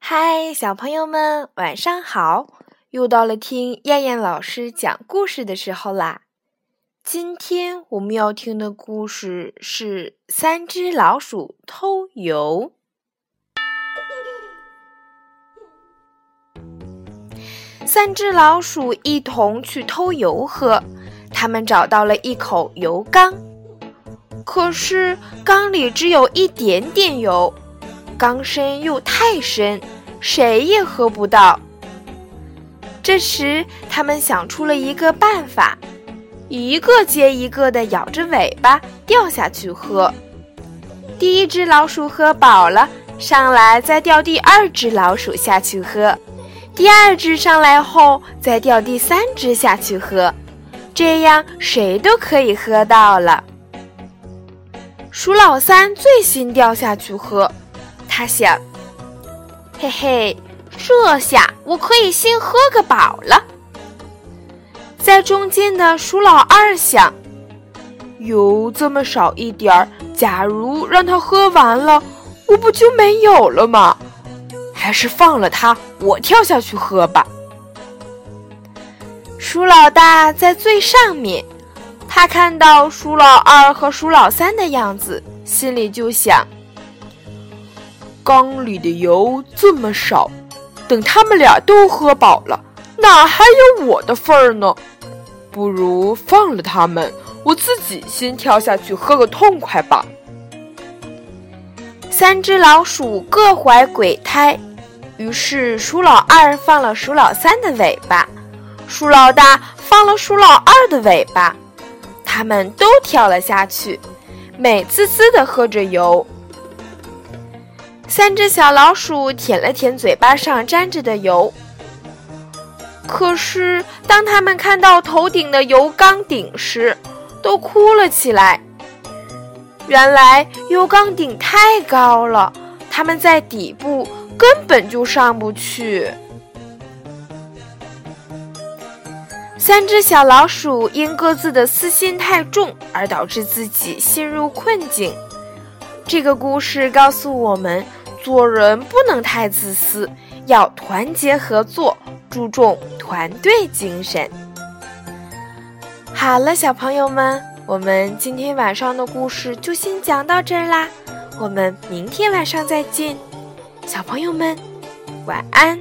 嗨，小朋友们，晚上好！又到了听燕燕老师讲故事的时候啦。今天我们要听的故事是《三只老鼠偷油》。三只老鼠一同去偷油喝，他们找到了一口油缸，可是缸里只有一点点油，缸深又太深，谁也喝不到。这时，他们想出了一个办法，一个接一个的咬着尾巴掉下去喝。第一只老鼠喝饱了，上来再掉第二只老鼠下去喝。第二只上来后，再掉第三只下去喝，这样谁都可以喝到了。鼠老三最先掉下去喝，他想：“嘿嘿，这下我可以先喝个饱了。”在中间的鼠老二想：“油这么少一点儿，假如让他喝完了，我不就没有了吗？”还是放了它，我跳下去喝吧。鼠老大在最上面，他看到鼠老二和鼠老三的样子，心里就想：缸里的油这么少，等他们俩都喝饱了，哪还有我的份儿呢？不如放了他们，我自己先跳下去喝个痛快吧。三只老鼠各怀鬼胎。于是，鼠老二放了鼠老三的尾巴，鼠老大放了鼠老二的尾巴，他们都跳了下去，美滋滋的喝着油。三只小老鼠舔了舔嘴巴上沾着的油，可是当他们看到头顶的油缸顶时，都哭了起来。原来油缸顶太高了，他们在底部。根本就上不去。三只小老鼠因各自的私心太重而导致自己陷入困境。这个故事告诉我们，做人不能太自私，要团结合作，注重团队精神。好了，小朋友们，我们今天晚上的故事就先讲到这儿啦，我们明天晚上再见。小朋友们，晚安。